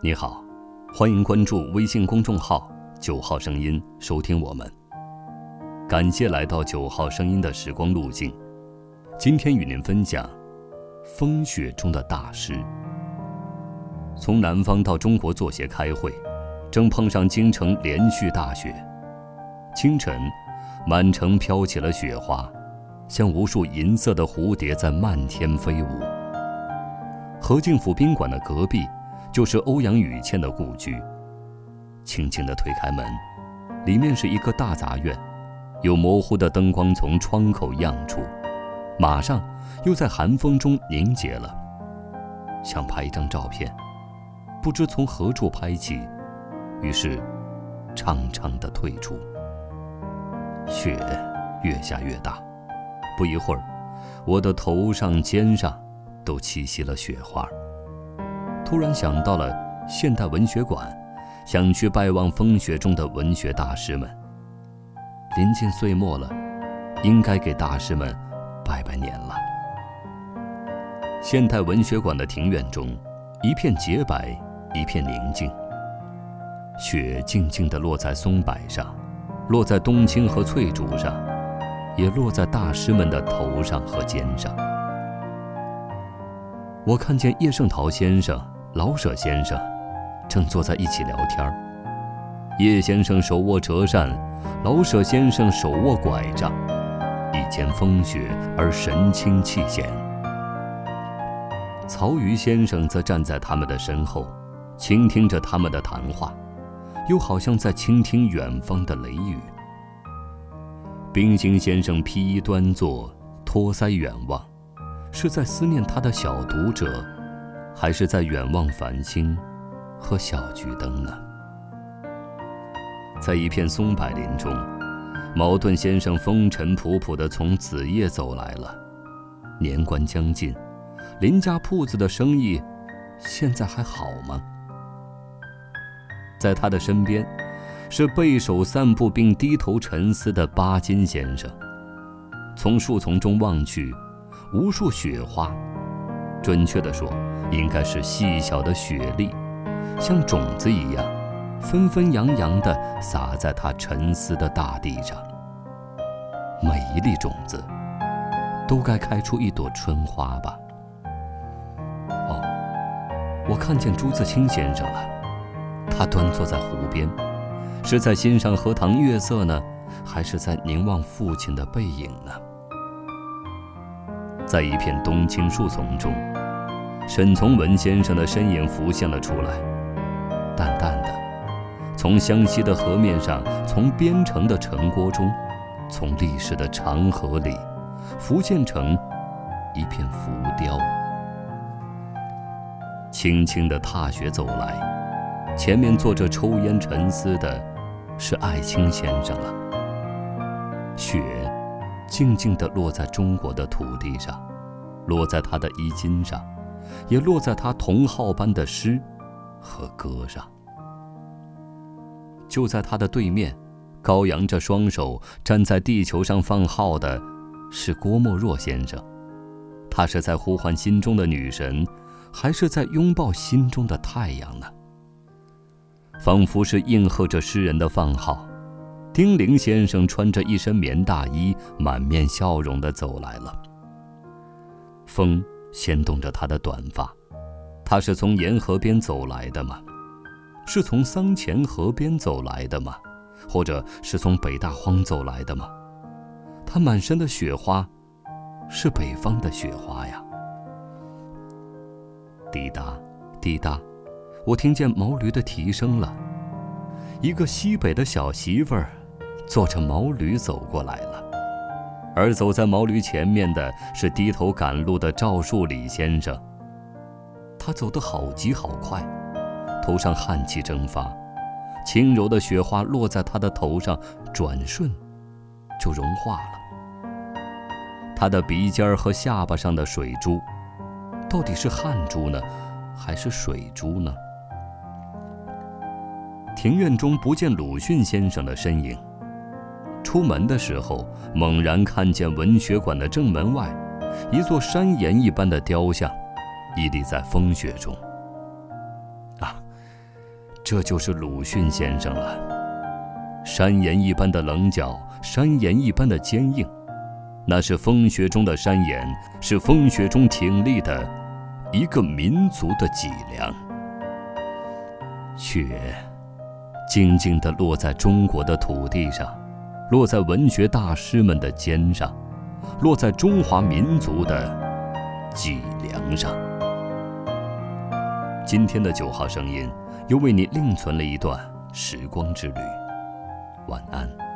你好，欢迎关注微信公众号“九号声音”，收听我们。感谢来到九号声音的时光路径。今天与您分享风雪中的大师。从南方到中国作协开会，正碰上京城连续大雪。清晨，满城飘起了雪花，像无数银色的蝴蝶在漫天飞舞。何敬府宾馆的隔壁，就是欧阳予倩的故居。轻轻地推开门，里面是一个大杂院，有模糊的灯光从窗口漾出，马上又在寒风中凝结了。想拍一张照片，不知从何处拍起，于是长长的退出。雪越下越大，不一会儿，我的头上、肩上。都栖息了雪花。突然想到了现代文学馆，想去拜望风雪中的文学大师们。临近岁末了，应该给大师们拜拜年了。现代文学馆的庭院中，一片洁白，一片宁静。雪静静地落在松柏上，落在冬青和翠竹上，也落在大师们的头上和肩上。我看见叶圣陶先生、老舍先生正坐在一起聊天叶先生手握折扇，老舍先生手握拐杖，一肩风雪而神清气闲。曹禺先生则站在他们的身后，倾听着他们的谈话，又好像在倾听远方的雷雨。冰心先生披衣端坐，托腮远望。是在思念他的小读者，还是在远望繁星和小桔灯呢？在一片松柏林中，茅盾先生风尘仆仆地从子夜走来了。年关将近，林家铺子的生意现在还好吗？在他的身边，是背手散步并低头沉思的巴金先生。从树丛中望去。无数雪花，准确地说，应该是细小的雪粒，像种子一样，纷纷扬扬地洒在他沉思的大地上。每一粒种子，都该开出一朵春花吧。哦，我看见朱自清先生了，他端坐在湖边，是在欣赏荷塘月色呢，还是在凝望父亲的背影呢？在一片冬青树丛中，沈从文先生的身影浮现了出来，淡淡的，从湘西的河面上，从边城的城郭中，从历史的长河里，浮现成一片浮雕。轻轻的踏雪走来，前面坐着抽烟沉思的，是艾青先生了。雪。静静地落在中国的土地上，落在他的衣襟上，也落在他同号般的诗和歌上。就在他的对面，高扬着双手站在地球上放号的，是郭沫若先生。他是在呼唤心中的女神，还是在拥抱心中的太阳呢？仿佛是应和着诗人的放号。丁玲先生穿着一身棉大衣，满面笑容地走来了。风掀动着他的短发，他是从沿河边走来的吗？是从桑前河边走来的吗？或者是从北大荒走来的吗？他满身的雪花，是北方的雪花呀。滴答，滴答，我听见毛驴的蹄声了。一个西北的小媳妇儿。坐着毛驴走过来了，而走在毛驴前面的是低头赶路的赵树理先生。他走得好急好快，头上汗气蒸发，轻柔的雪花落在他的头上，转瞬就融化了。他的鼻尖和下巴上的水珠，到底是汗珠呢，还是水珠呢？庭院中不见鲁迅先生的身影。出门的时候，猛然看见文学馆的正门外，一座山岩一般的雕像，屹立在风雪中。啊，这就是鲁迅先生了。山岩一般的棱角，山岩一般的坚硬，那是风雪中的山岩，是风雪中挺立的一个民族的脊梁。雪，静静地落在中国的土地上，落在文学大师们的肩上，落在中华民族的脊梁上。今天的九号声音，又为你另存了一段时光之旅。晚安。